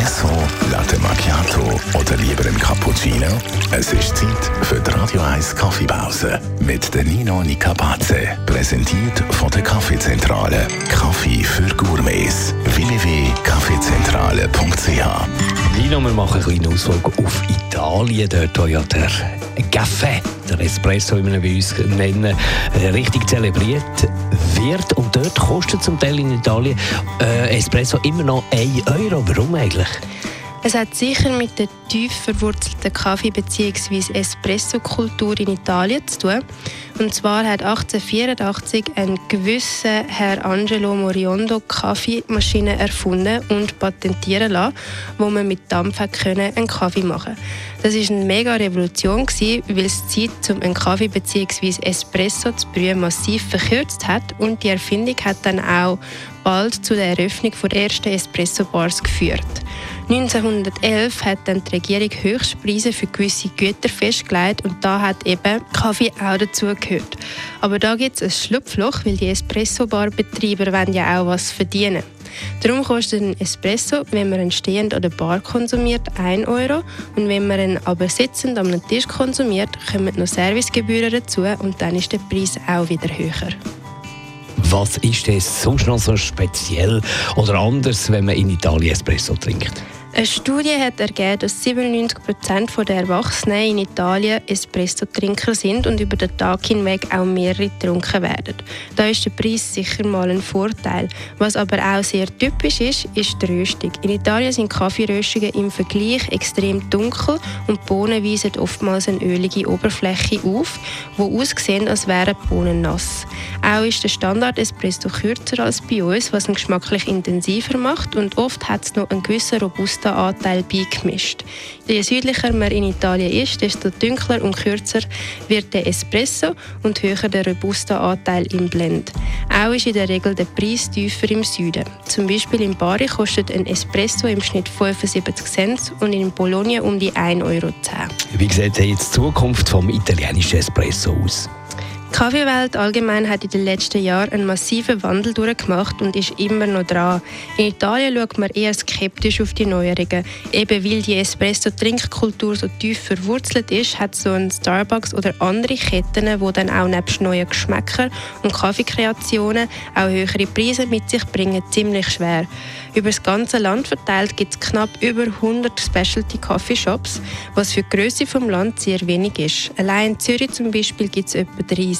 Espresso, Latte Macchiato oder lieber ein Cappuccino? Es ist Zeit für die Radio 1 Kaffeepause mit der Nino Nicapace. Präsentiert von der Kaffeezentrale. Kaffee für Gourmets. www.kaffeezentrale.ch Nino, wir machen einen kleinen Ausflug auf Italien, dort wo ja der Café, der Espresso, wie wir bei uns nennen, äh, richtig zelebriert wird. Und dort kostet zum Teil in Italien äh, Espresso immer noch 1 Euro. Warum eigentlich? Es hat sicher mit der tief verwurzelten Kaffee- bzw. Espresso-Kultur in Italien zu tun. Und zwar hat 1884 ein gewisser Herr Angelo Moriondo Kaffeemaschine erfunden und patentieren lassen, wo man mit Dampf einen Kaffee machen Das ist eine mega Revolution weil es die Zeit, um einen Kaffee bzw. Espresso zu brühen, massiv verkürzt hat und die Erfindung hat dann auch bald zu der Eröffnung der ersten Espresso-Bars geführt. 1911 hat dann die Regierung Höchstpreise für gewisse Güter festgelegt und da hat eben Kaffee auch dazugehört. Aber da gibt es ein Schlupfloch, weil die Espresso-Bar-Betreiber ja auch was verdienen. Darum kostet ein Espresso, wenn man ihn stehend an der Bar konsumiert, 1 Euro und wenn man ihn aber sitzend am Tisch konsumiert, kommen noch Servicegebühren dazu und dann ist der Preis auch wieder höher. Was ist es sonst noch so speziell oder anders, wenn man in Italien Espresso trinkt? Eine Studie hat ergeben, dass 97 Prozent der Erwachsenen in Italien Espresso-Trinker sind und über den Tag hinweg auch mehrere getrunken werden. Da ist der Preis sicher mal ein Vorteil. Was aber auch sehr typisch ist, ist die Röstung. In Italien sind Kaffeeröstungen im Vergleich extrem dunkel und die Bohnen weisen oftmals eine ölige Oberfläche auf, wo aussehen, als wären die Bohnen nass. Auch ist der Standard-Espresso kürzer als bei uns, was ihn geschmacklich intensiver macht und oft hat es noch einen gewissen robusten Robusta-Anteil beigemischt. Je südlicher man in Italien ist, desto dunkler und kürzer wird der Espresso und höher der Robusta-Anteil im Blend. Auch ist in der Regel der Preis tiefer im Süden. Zum Beispiel in Bari kostet ein Espresso im Schnitt 75 Cent und in Bologna um die 1,10 Euro. Wie sieht jetzt die Zukunft vom italienischen Espresso aus? Die Kaffeewelt allgemein hat in den letzten Jahren einen massiven Wandel durchgemacht und ist immer noch dran. In Italien schaut man eher skeptisch auf die Neuerungen. Eben weil die Espresso-Trinkkultur so tief verwurzelt ist, hat so ein Starbucks oder andere Ketten, die dann auch nebst neuen Geschmäckern und Kaffeekreationen auch höhere Preise mit sich bringen, ziemlich schwer. Über das ganze Land verteilt gibt es knapp über 100 Specialty Coffee Shops, was für die Größe des Land sehr wenig ist. Allein in Zürich zum Beispiel gibt es etwa 30